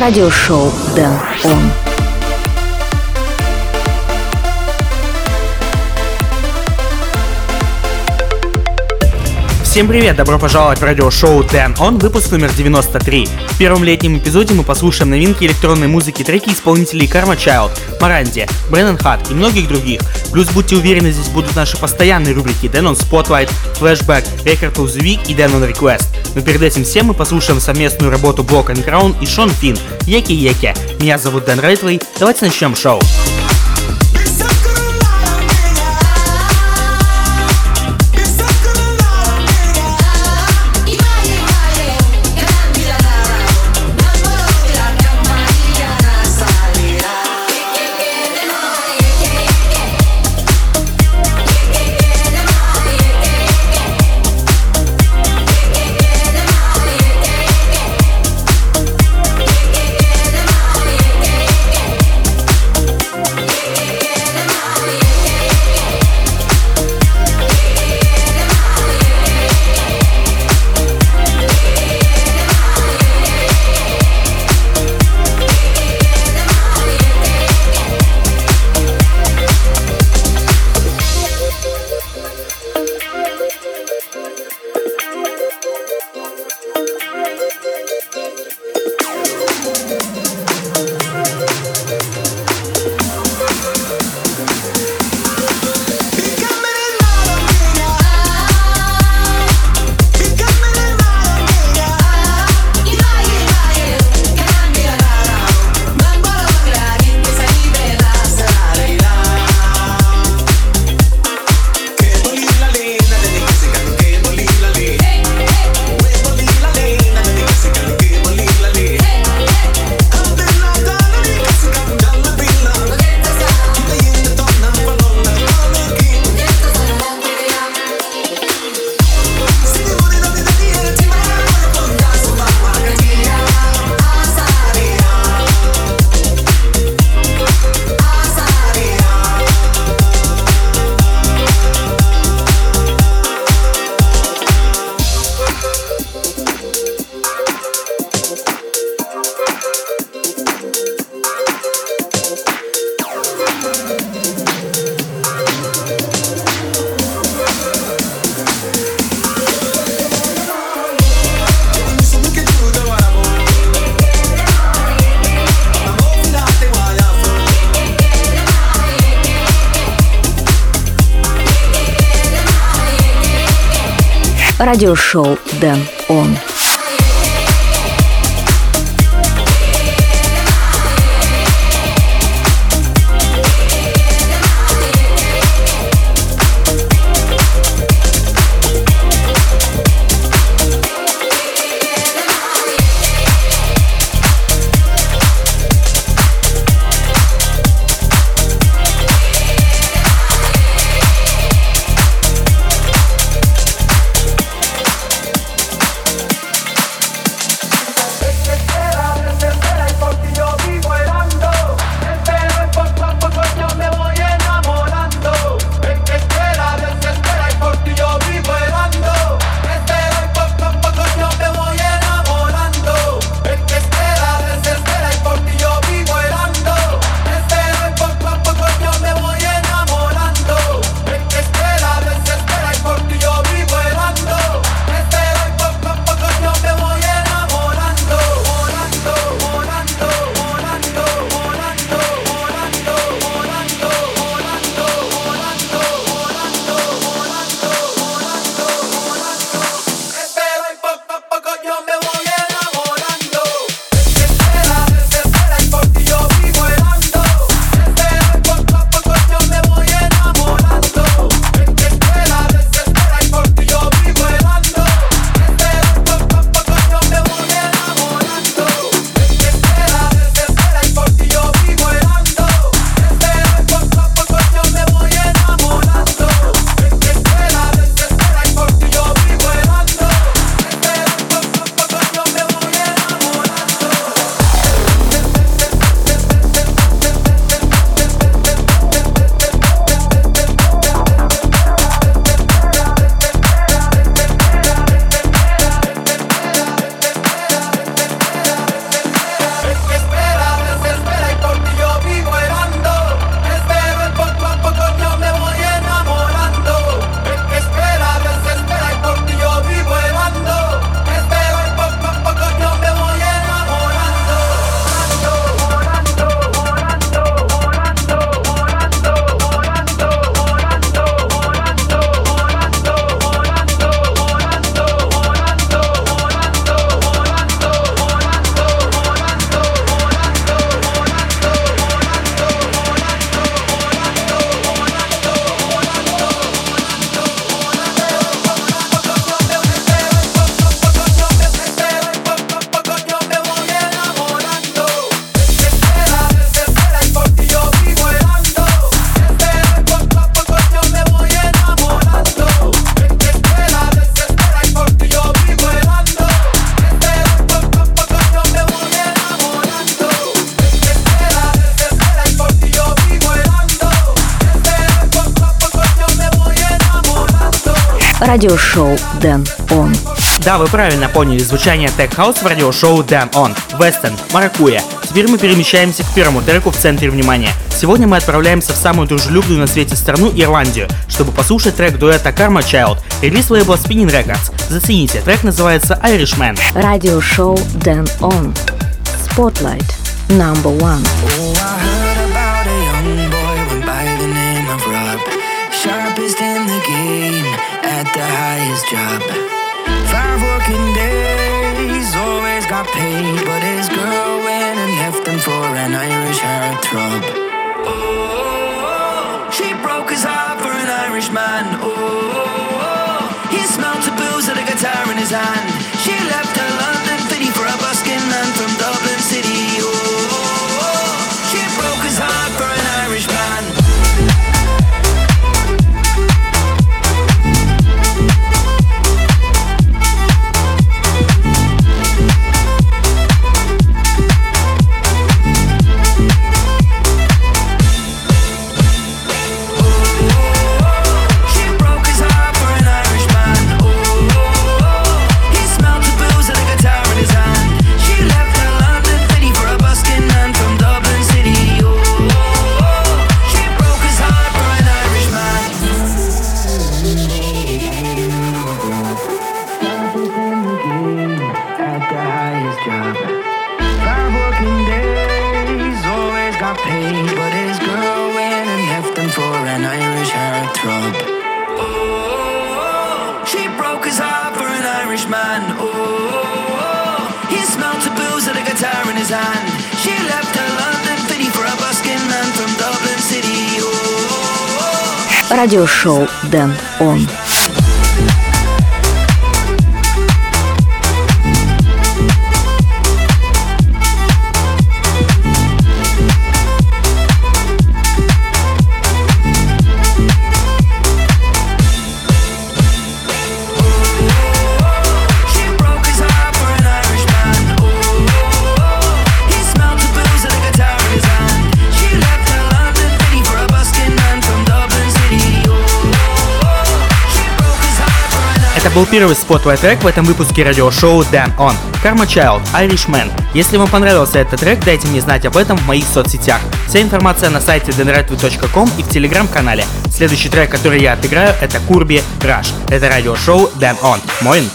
радиошоу Дэн Он. Всем привет, добро пожаловать в радиошоу Дэн Он, выпуск номер 93. В первом летнем эпизоде мы послушаем новинки электронной музыки, треки исполнителей Karma Child, Маранди, Брэннон Хат и многих других. Плюс будьте уверены, здесь будут наши постоянные рубрики Дэн On Spotlight, Flashback, Record of the Week и Дэн On Request. Но перед этим всем мы послушаем совместную работу Block and Crown и Шон Финн, Еки Еки. Меня зовут Дэн Рейтвей, давайте начнем шоу. Радиошоу Дэн Он. Радиошоу Дэн Он. Да, вы правильно поняли звучание Tech House в радиошоу Dan On, Western, Маракуя. Теперь мы перемещаемся к первому треку в центре внимания. Сегодня мы отправляемся в самую дружелюбную на свете страну Ирландию, чтобы послушать трек дуэта Karma Child, релиз лейбла Spinning Records. Зацените, трек называется Irishman. Радиошоу Дэн Он. Spotlight. Number one. Oh, job. Five working days, always got paid, but his girl went and left him for an Irish heartthrob. Oh, she broke his heart for an Irishman. Oh, he smelled the booze and a guitar in his hand. Радиошоу Дэн Он. Был первый spotlight трек в этом выпуске радиошоу Den ON. Karma Child, Irishman. Если вам понравился этот трек, дайте мне знать об этом в моих соцсетях. Вся информация на сайте denredwood.com и в телеграм-канале. Следующий трек, который я отыграю, это Курби Rush. Это радиошоу Den ON. Моин.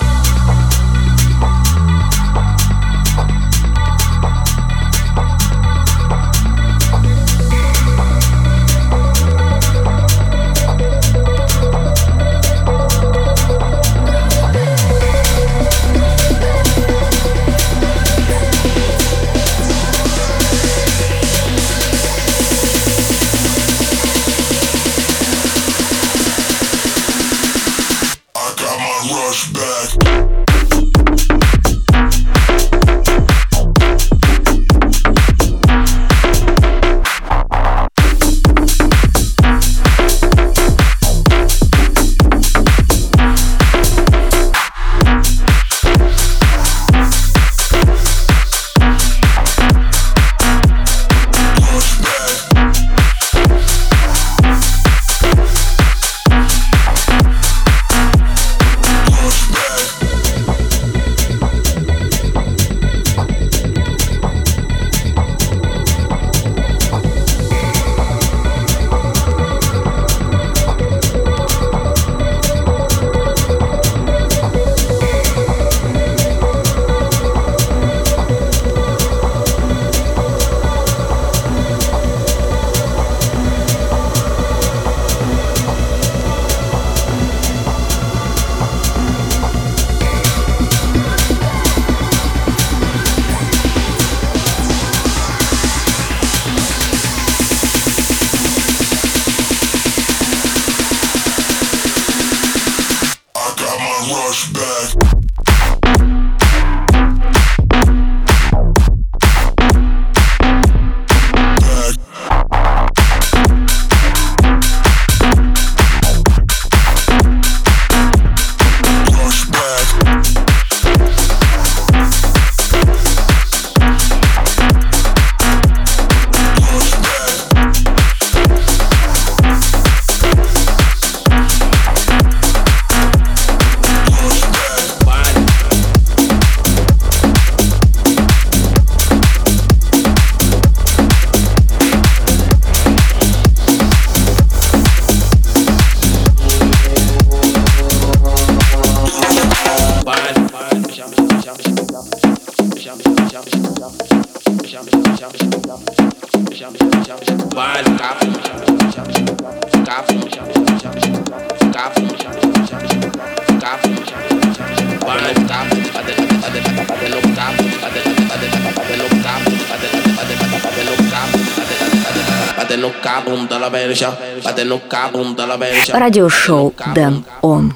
Радиошоу Дэн Он.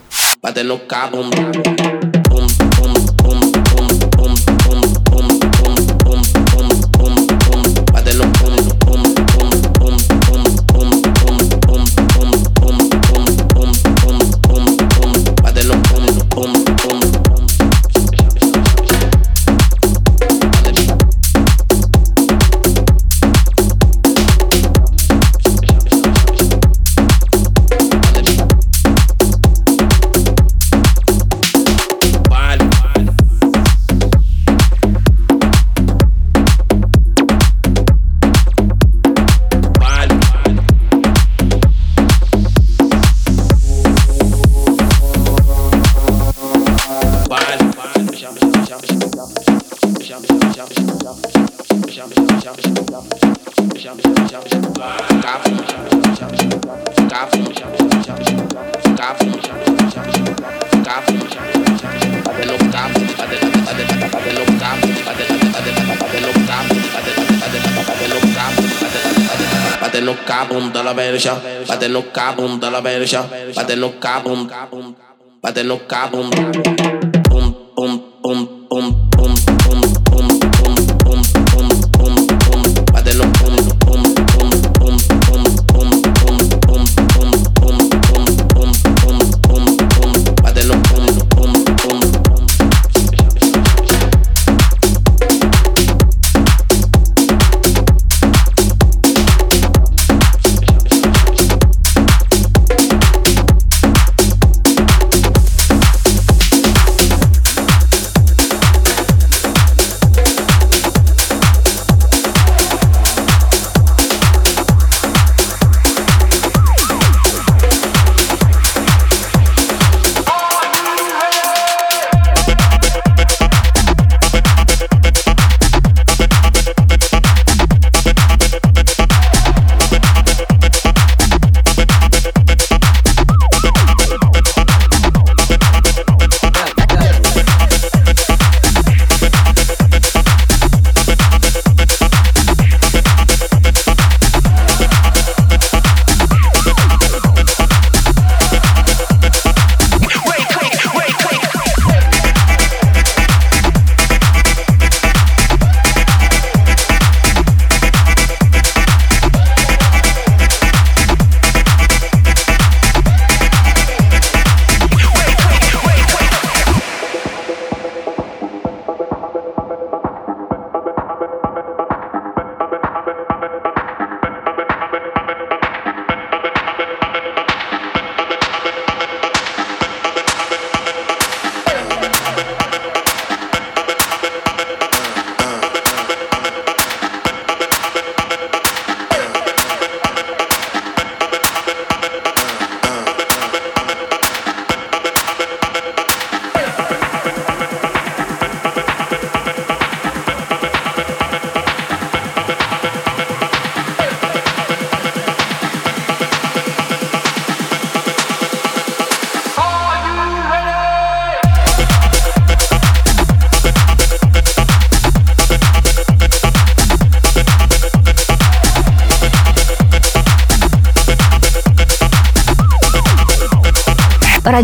la verja, pa no cabum, pa no cabum.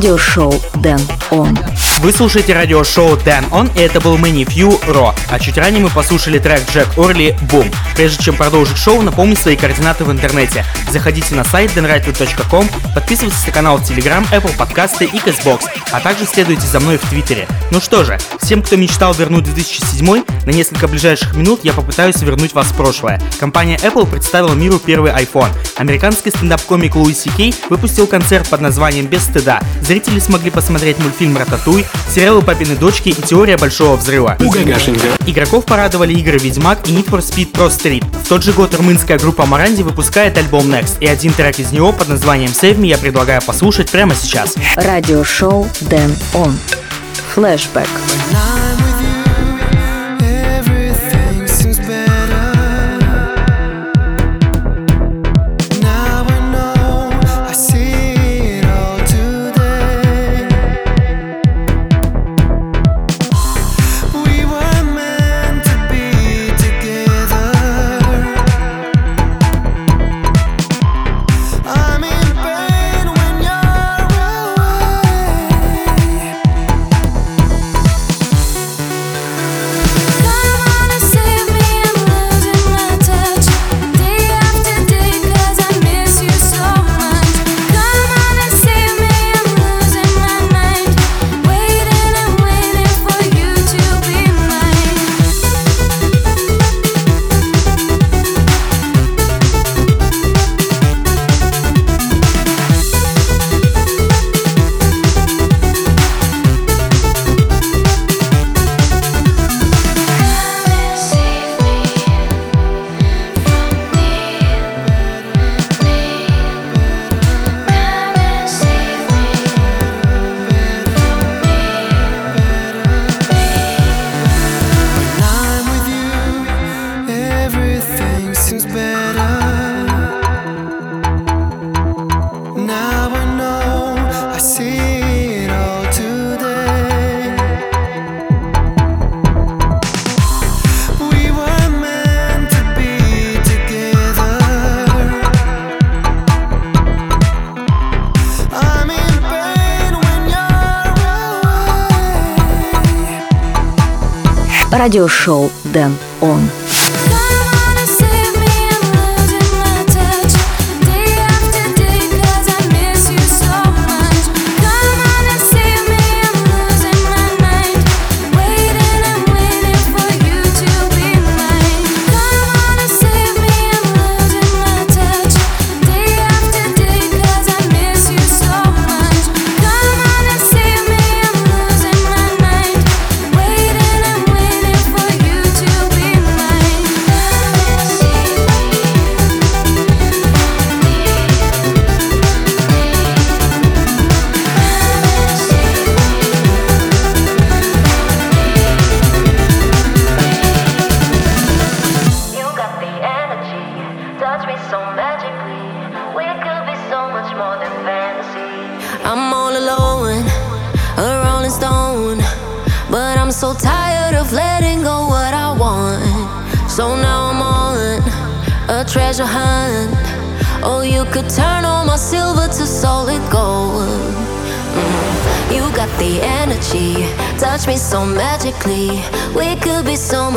Радиошоу Дэн Он. Вы слушаете радиошоу Dan On, и это был Many Few Raw, а чуть ранее мы послушали трек Джек Орли Boom. Прежде чем продолжить шоу, напомню свои координаты в интернете. Заходите на сайт denrightway.com, подписывайтесь на канал в Telegram, Apple подкасты и Castbox, а также следуйте за мной в Твиттере. Ну что же, всем, кто мечтал вернуть 2007, на несколько ближайших минут я попытаюсь вернуть вас в прошлое. Компания Apple представила миру первый iPhone. Американский стендап-комик Луи Си Кей выпустил концерт под названием «Без стыда». Зрители смогли посмотреть мультфильм «Рататуй», сериалы «Папины дочки» и «Теория большого взрыва». Игроков порадовали игры «Ведьмак» и «Need for Speed Pro Street». В тот же год румынская группа Маранди выпускает альбом Next, и один трек из него под названием Save Me я предлагаю послушать прямо сейчас. Радиошоу Дэн Он. Флэшбэк. Everything радиошоу «Дэн».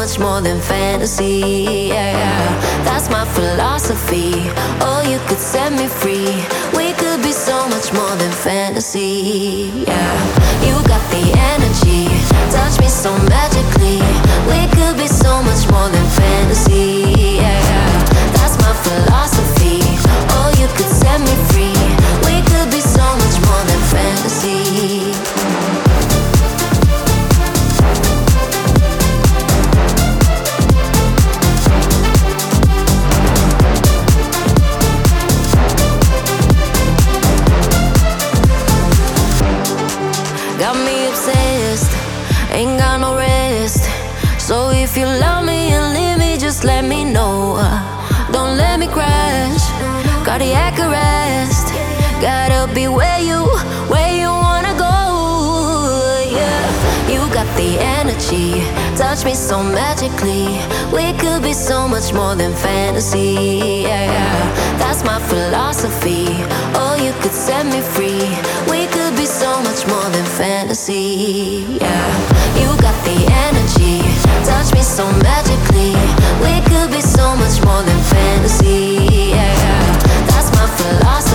much more than fantasy. Yeah, that's my philosophy. Oh, you could set me free. We could be so much more than fantasy. Yeah, you got the energy. Touch me so magically. We could be so much more than fantasy. touch me so magically. We could be so much more than fantasy. Yeah, yeah. That's my philosophy. Oh, you could set me free. We could be so much more than fantasy. Yeah. You got the energy. Touch me so magically. We could be so much more than fantasy. Yeah, yeah. That's my philosophy.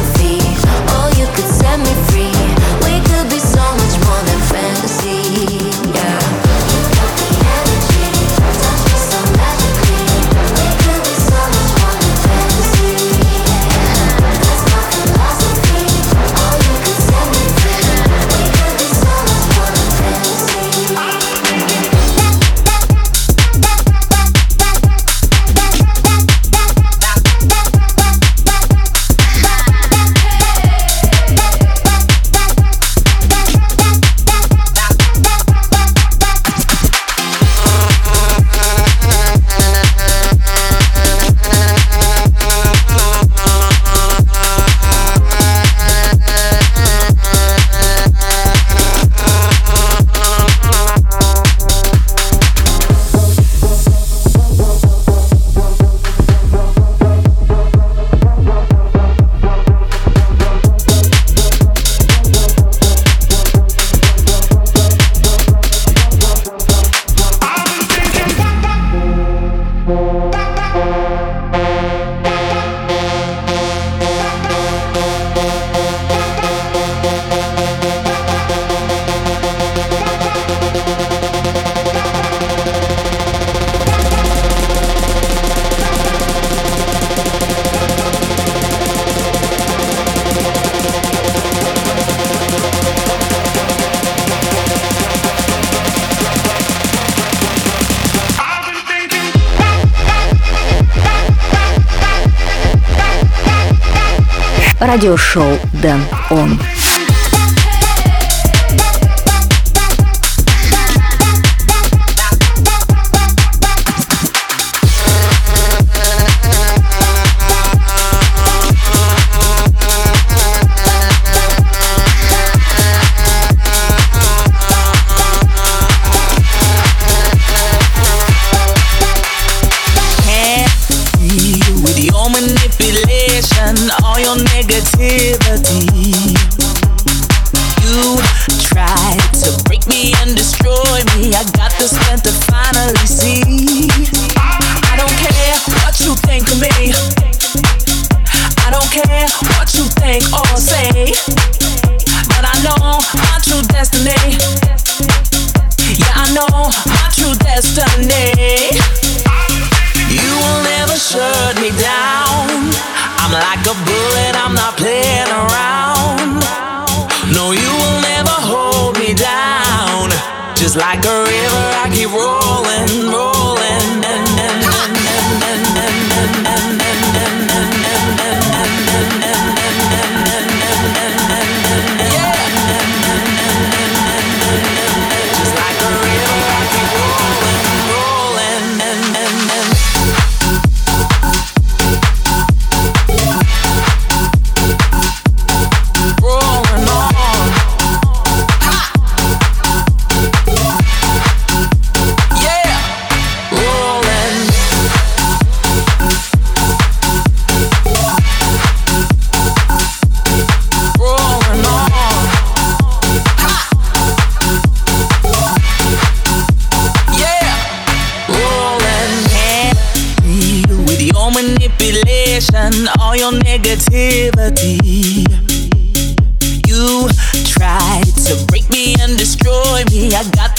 радиошоу «Дэн Он».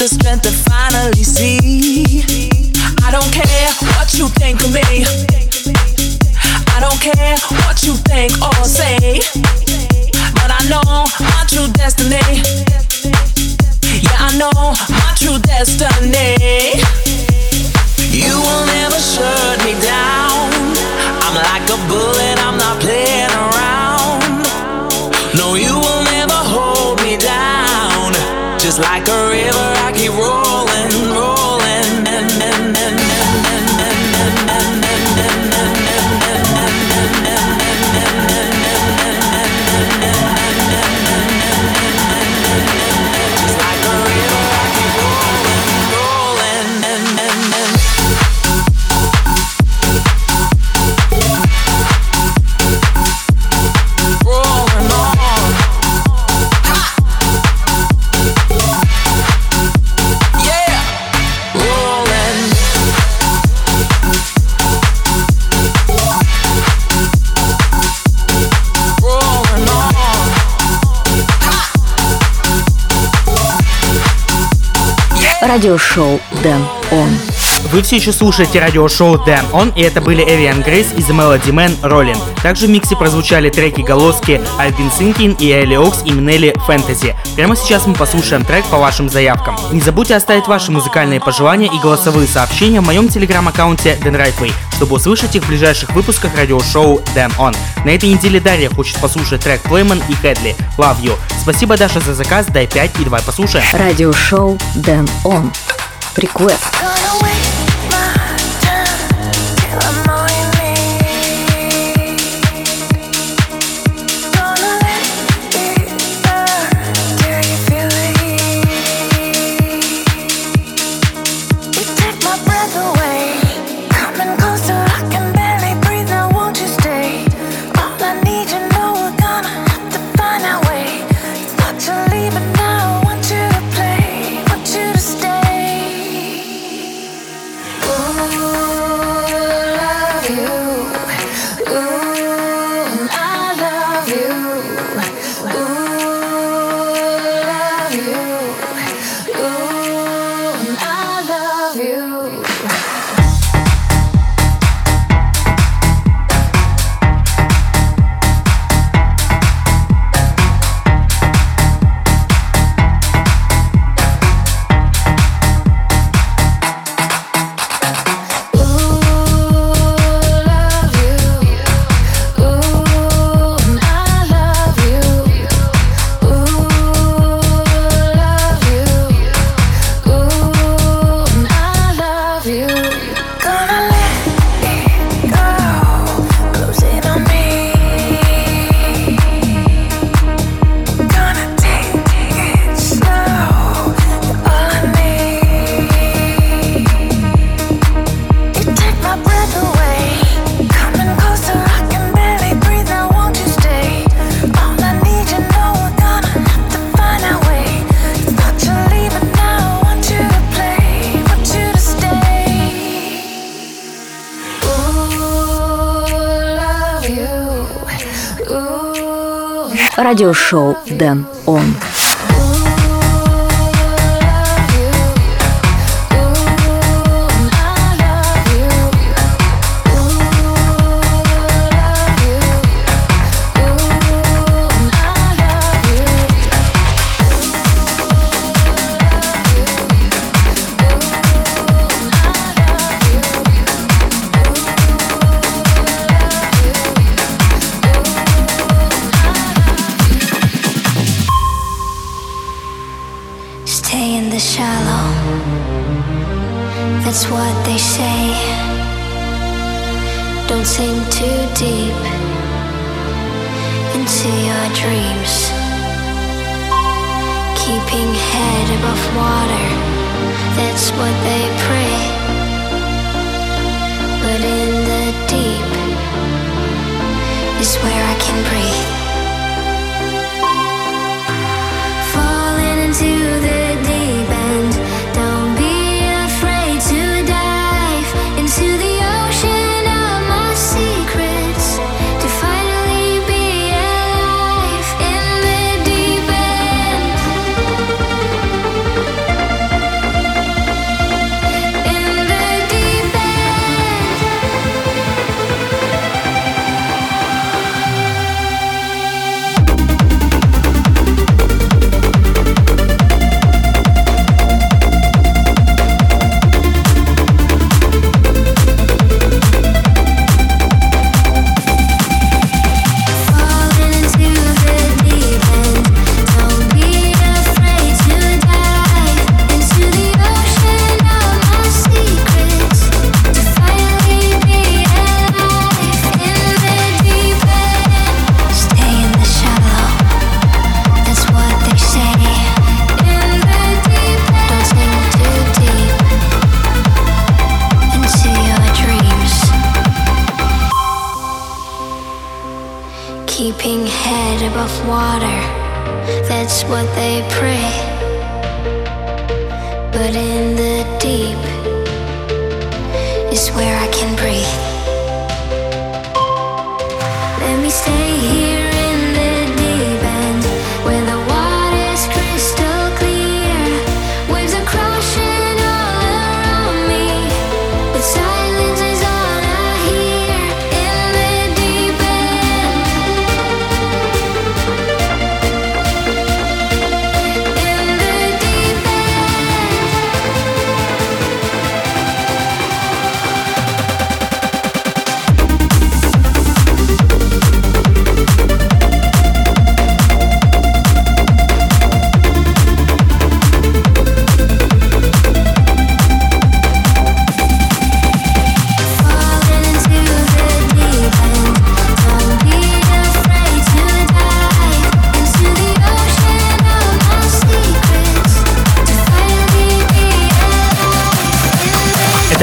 The strength Радиошоу Дэн Он. Вы все еще слушаете радиошоу Dan On, и это были Evian Grace из Melody Man Rollin. Также в миксе прозвучали треки Голоски Been Thinking и Элли Окс и Минелли Fantasy. Прямо сейчас мы послушаем трек по вашим заявкам. Не забудьте оставить ваши музыкальные пожелания и голосовые сообщения в моем телеграм-аккаунте Rightway, чтобы услышать их в ближайших выпусках радиошоу Dan On. На этой неделе Дарья хочет послушать трек Playman и Хедли Love You. Спасибо, Даша, за заказ, дай 5 и давай послушаем. Радиошоу Дэн Он. Request. Радиошоу Дэн Он.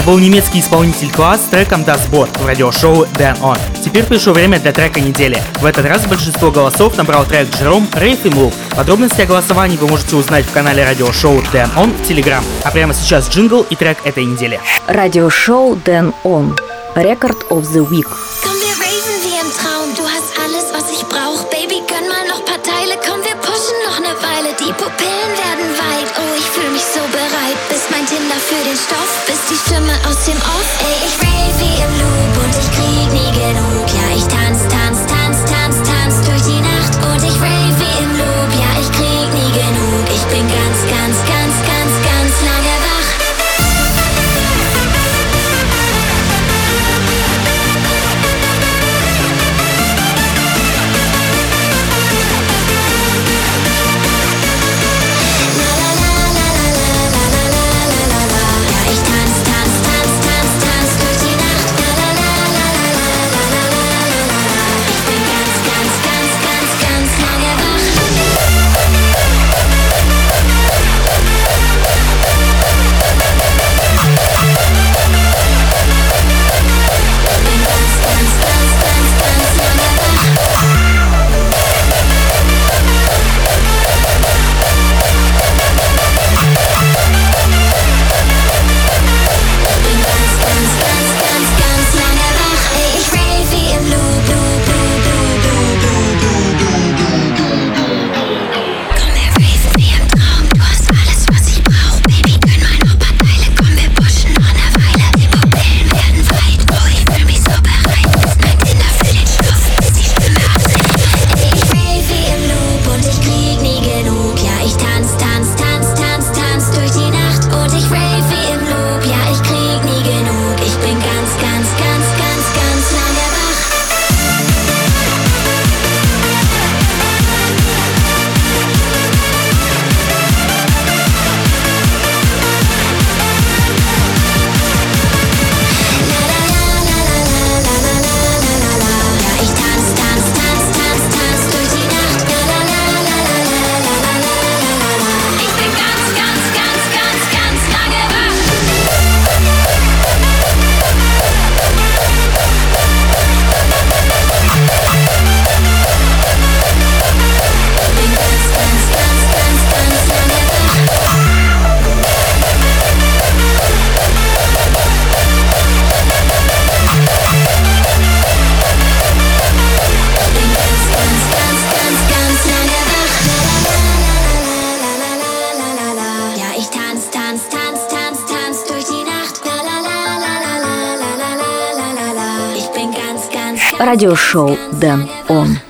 был немецкий исполнитель Класс с треком Das Boot в радиошоу Dan On. Теперь пришло время для трека недели. В этот раз большинство голосов набрал трек Джером Рейф и Мул. Подробности о голосовании вы можете узнать в канале радиошоу Dan On в Телеграм. А прямо сейчас джингл и трек этой недели. Радиошоу Dan On. Рекорд of the Week. pissed him off. Радиошоу Дэн Он.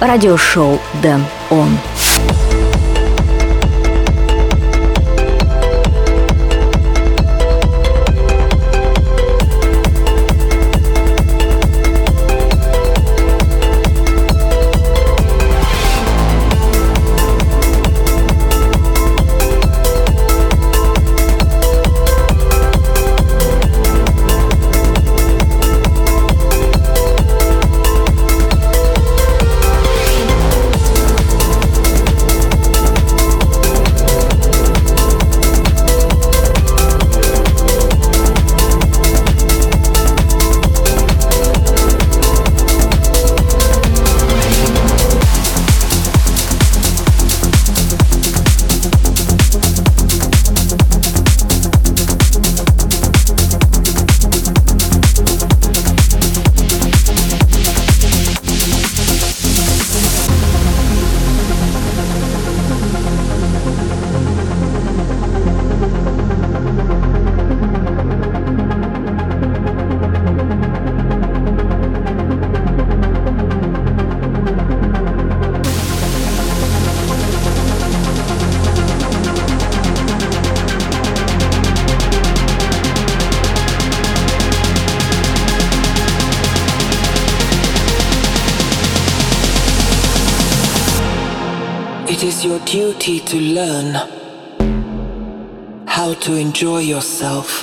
Радиошоу Дэн Он. To learn how to enjoy yourself.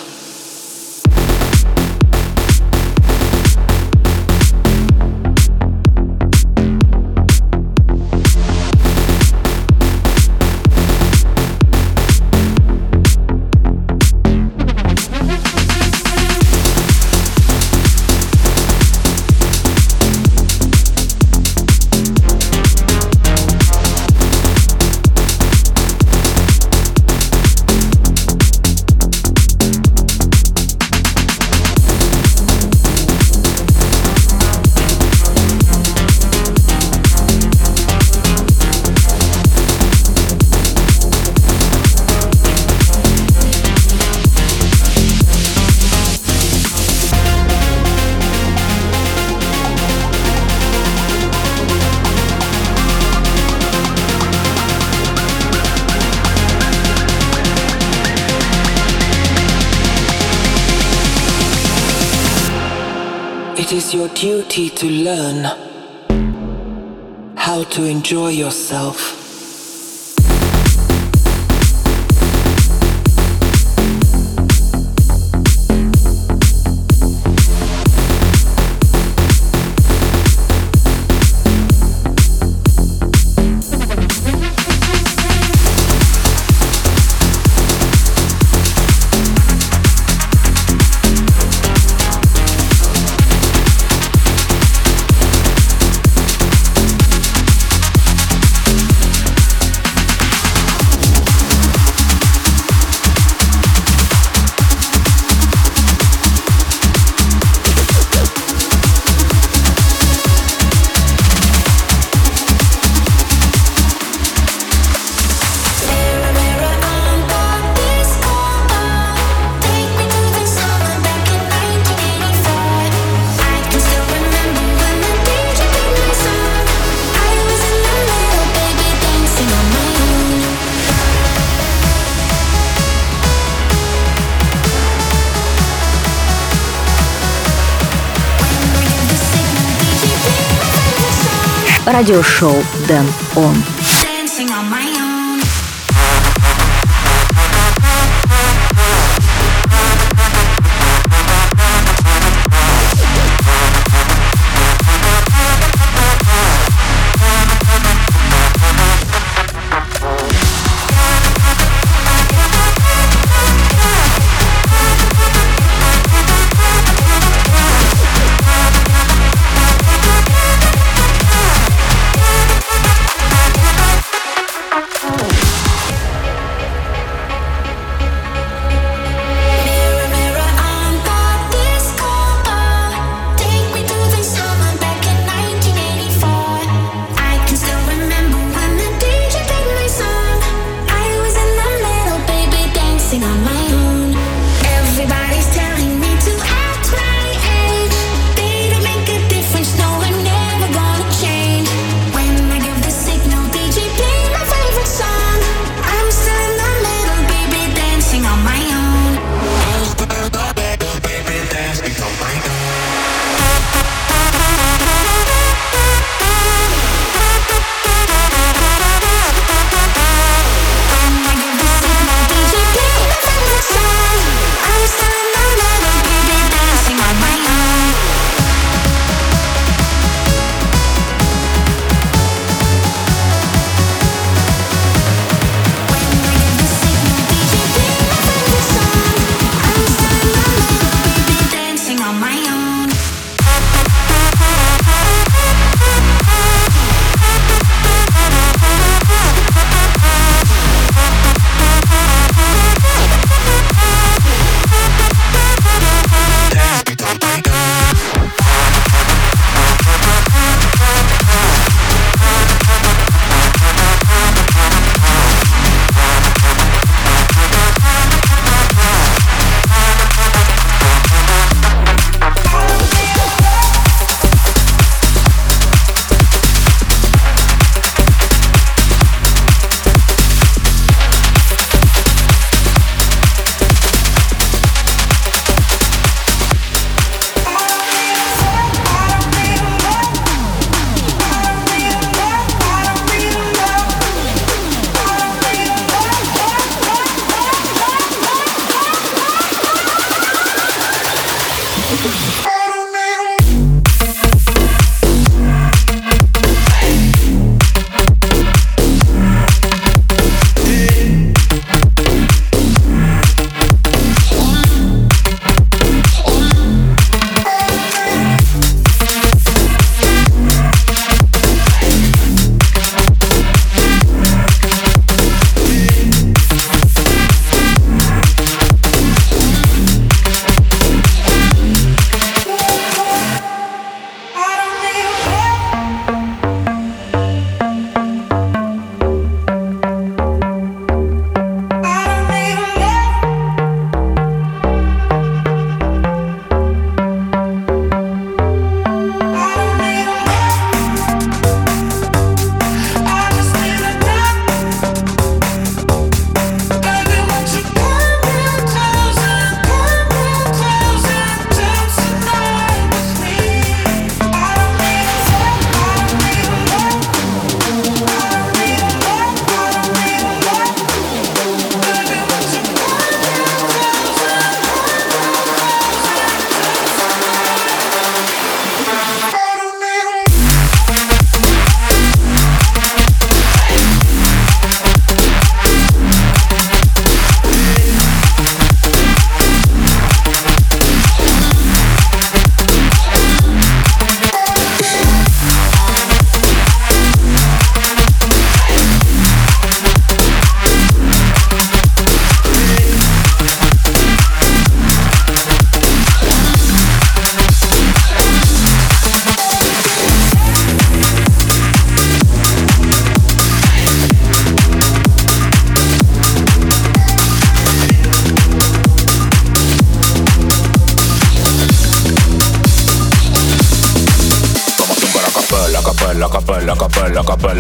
Is your duty to learn how to enjoy yourself. Радиошоу Дэн Он.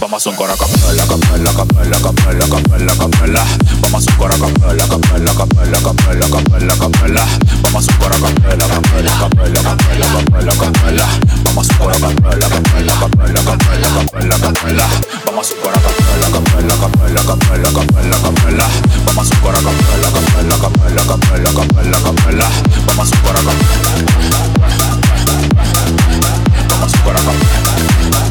Vamos a un coro a capela, capela, capela, capela, capela, capela. Vamos a un coro a capela, capela, capela, capela, capela, capela. Vamos a un coro a capela, capela, capela, capela, capela, capela. Vamos a un coro a capela, capela, capela, capela, capela, capela. Vamos a un coro a capela, capela, capela, capela, capela, capela. Vamos a un coro a capela, capela, capela, capela, capela, capela. Vamos a un coro a capela. Vamos a un coro a capela.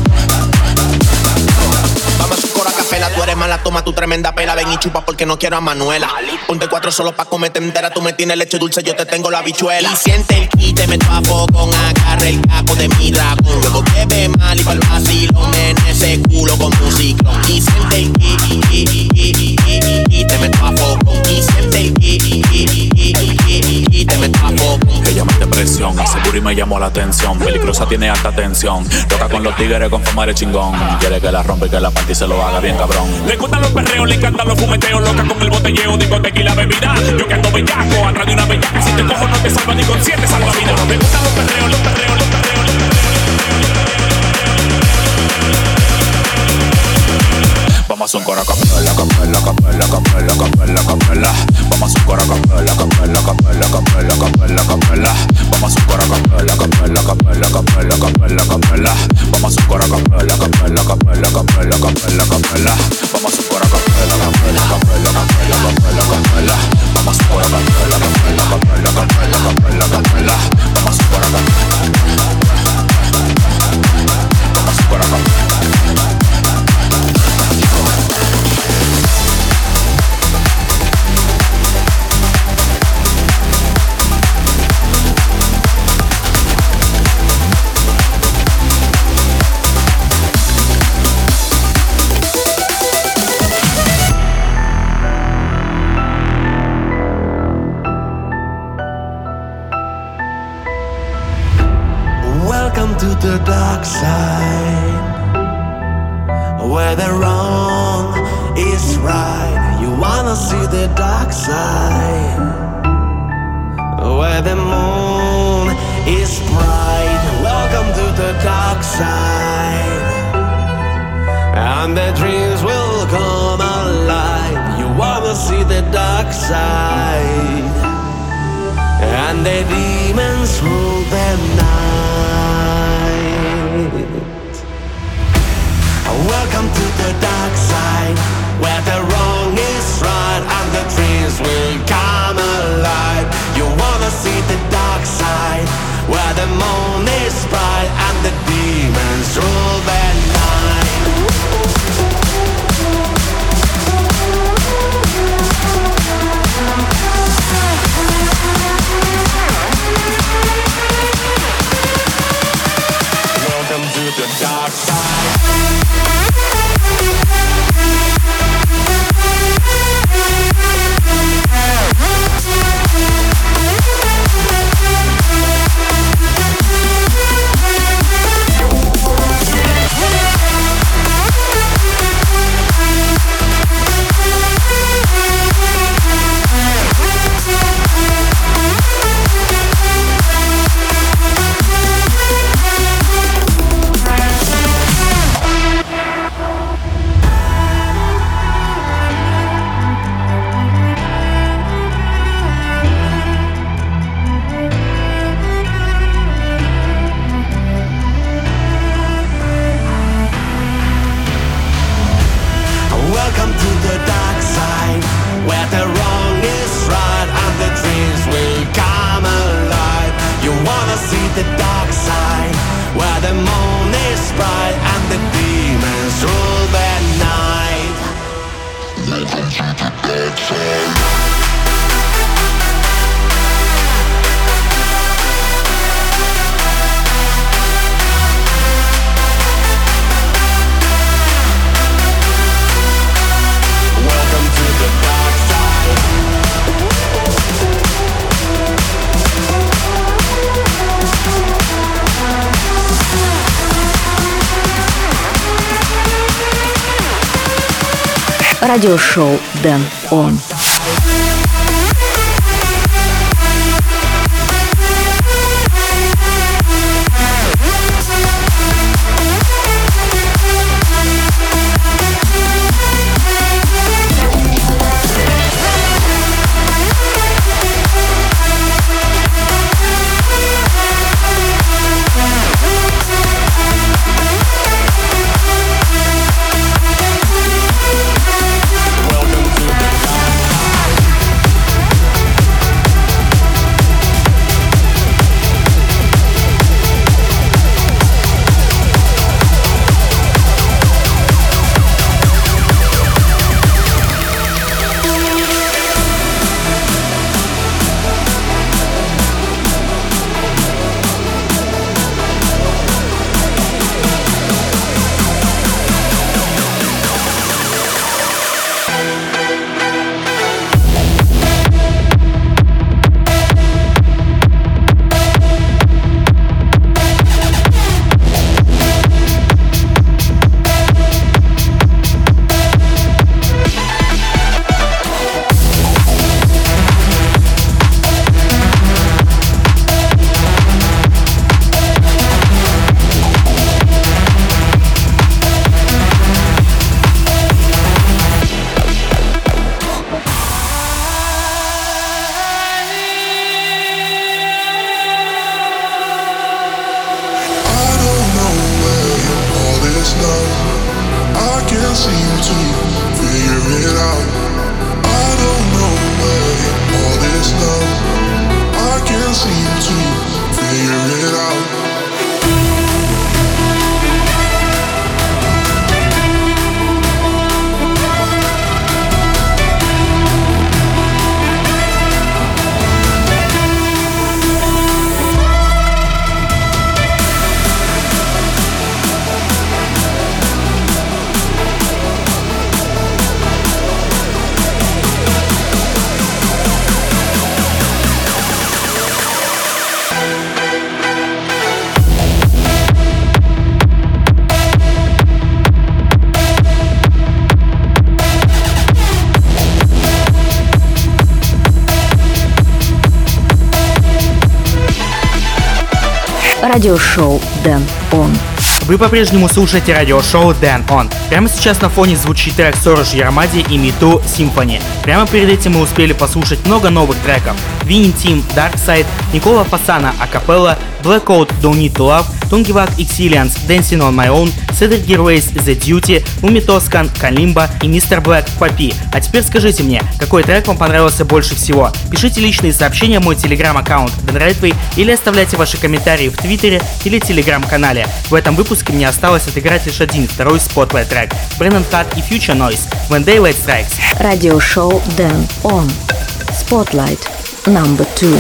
Tú eres mala, toma tu tremenda pela, ven y chupa porque no quiero a Manuela. Ponte cuatro solo pa' comerte entera, tú me tienes leche dulce, yo te tengo la bichuela. Y siente el ki, te meto a con agarra el capo de mi dragón. Aseguro y me llamó la atención. Peligrosa tiene alta tensión. Toca con los tigres con fama de chingón. Quiere que la rompa y que la parte y se lo haga bien cabrón. Le gustan los perreos, le encantan los fumeteos, loca con el botelleo, digo tequila bebida. Yo que ando bellaco, atrás de una bellaca, si te cojo no te salva ni con siete salvavidas. Le gustan los perreos, los perreos, los perreos, Vamos un coro a capella, capella, capella. Vamos un coro a capella, capella, capella, capella, capella. Vamos un coro a capella, capella, capella, capella, capella. Vamos. Vamos. Vamos. Vamos. Vamos. The dark side, where the wrong is right. You wanna see the dark side, where the moon is bright. Welcome to the dark side, and the dreams will come alive. You wanna see the dark side and the where the moon is bright Радиошоу Дэн Он. Радиошоу Дэн Он. Вы по-прежнему слушаете радиошоу Dan On. Прямо сейчас на фоне звучит трек Сорож Ярамади и Миту Symphony. Прямо перед этим мы успели послушать много новых треков. Винни Тим, Dark Side, Никола Фасана, Акапелла, Blackout, Don't Need to Love, Тунгивак Exilians, Dancing on My Own, Cedric Gearways, The Duty, Уми Тоскан, Калимба и Мистер Блэк Папи. А теперь скажите мне, какой трек вам понравился больше всего? Пишите личные сообщения в мой телеграм-аккаунт Redway или оставляйте ваши комментарии в Твиттере или телеграм-канале. В этом выпуске мне осталось отыграть лишь один, второй Spotlight трек. Брэннон Хат и Future Noise. When Daylight Strikes. Радиошоу Дэн Он. Spotlight number two.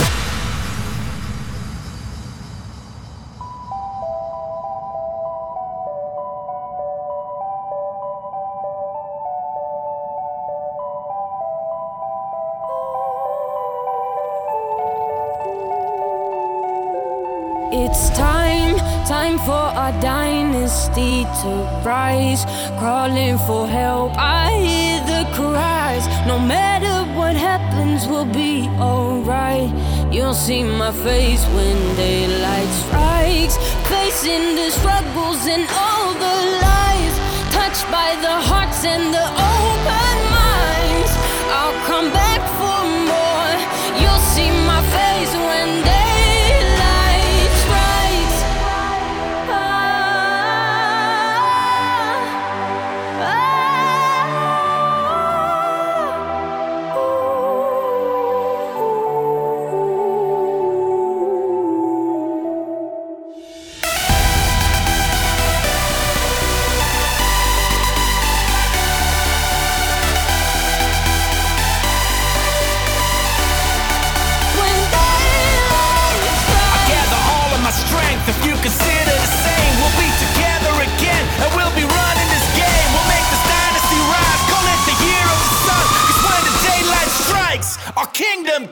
Time, for our dynasty to rise. Crawling for help, I hear the cries. No matter what happens, we'll be alright. You'll see my face when daylight strikes. Facing the struggles and all the lies. Touched by the hearts and the open minds. I'll come back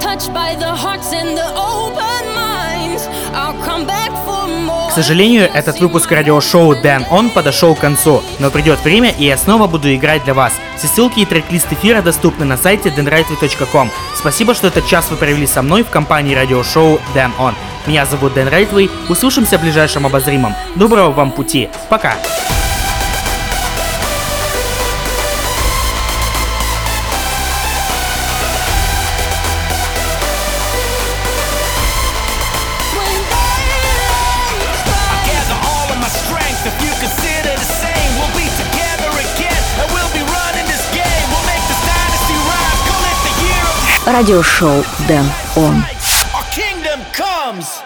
touched by the hearts and the open minds. I'll come back for more. К сожалению, этот выпуск радиошоу Дэн Он подошел к концу, но придет время, и я снова буду играть для вас. Все ссылки и трек-лист эфира доступны на сайте denrightway.com. Спасибо, что этот час вы провели со мной в компании радиошоу Дэн Он. Меня зовут Дэн Райтвей, услышимся в ближайшем обозримом. Доброго вам пути, пока! Радиошоу Дэн Он. our kingdom comes.